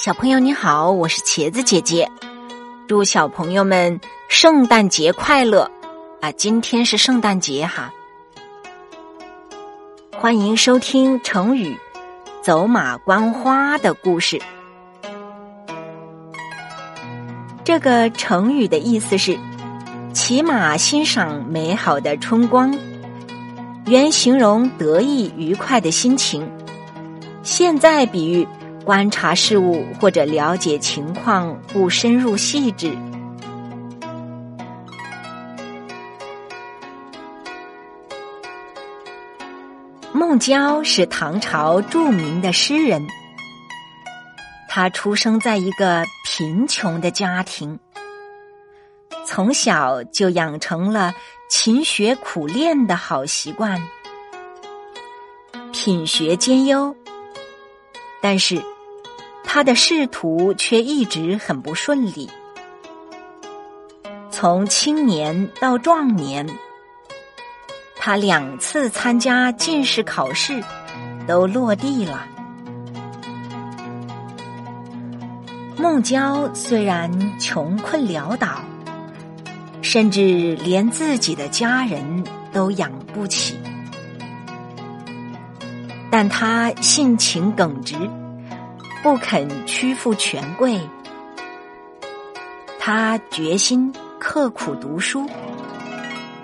小朋友你好，我是茄子姐姐，祝小朋友们圣诞节快乐啊！今天是圣诞节哈，欢迎收听成语“走马观花”的故事。这个成语的意思是骑马欣赏美好的春光，原形容得意愉快的心情，现在比喻。观察事物或者了解情况不深入细致。孟郊是唐朝著名的诗人，他出生在一个贫穷的家庭，从小就养成了勤学苦练的好习惯，品学兼优，但是。他的仕途却一直很不顺利，从青年到壮年，他两次参加进士考试都落地了。孟郊虽然穷困潦倒，甚至连自己的家人都养不起，但他性情耿直。不肯屈服权贵，他决心刻苦读书，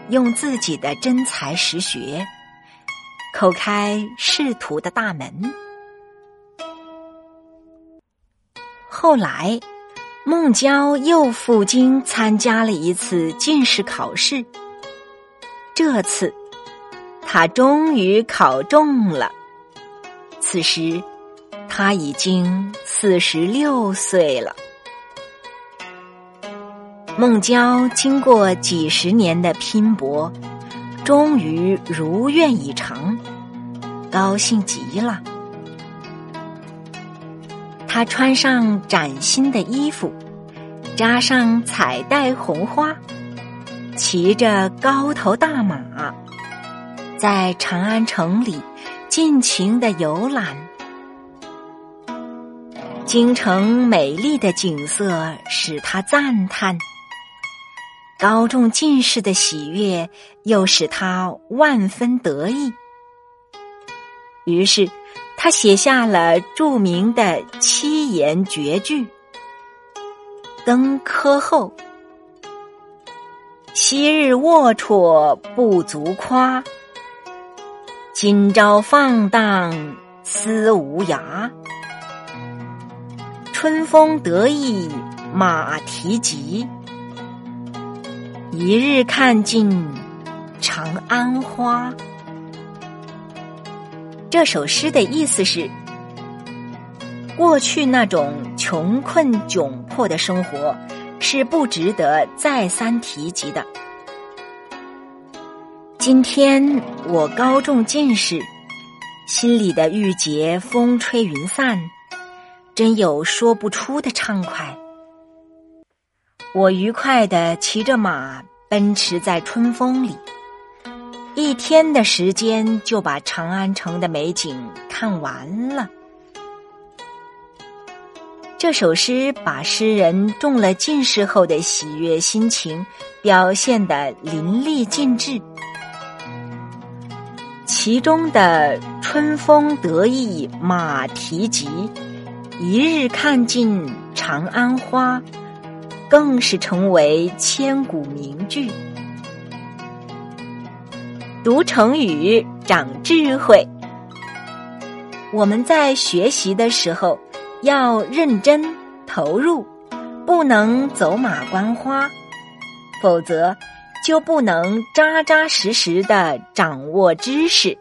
用自己的真才实学，叩开仕途的大门。后来，孟郊又赴京参加了一次进士考试，这次他终于考中了。此时。他已经四十六岁了。孟郊经过几十年的拼搏，终于如愿以偿，高兴极了。他穿上崭新的衣服，扎上彩带红花，骑着高头大马，在长安城里尽情的游览。京城美丽的景色使他赞叹，高中进士的喜悦又使他万分得意。于是，他写下了著名的七言绝句：“登科后，昔日龌龊不足夸，今朝放荡思无涯。”春风得意马蹄疾，一日看尽长安花。这首诗的意思是：过去那种穷困窘迫的生活是不值得再三提及的。今天我高中进士，心里的郁结风吹云散。真有说不出的畅快。我愉快的骑着马奔驰在春风里，一天的时间就把长安城的美景看完了。这首诗把诗人中了进士后的喜悦心情表现的淋漓尽致，其中的“春风得意马蹄疾”。一日看尽长安花，更是成为千古名句。读成语长智慧。我们在学习的时候要认真投入，不能走马观花，否则就不能扎扎实实的掌握知识。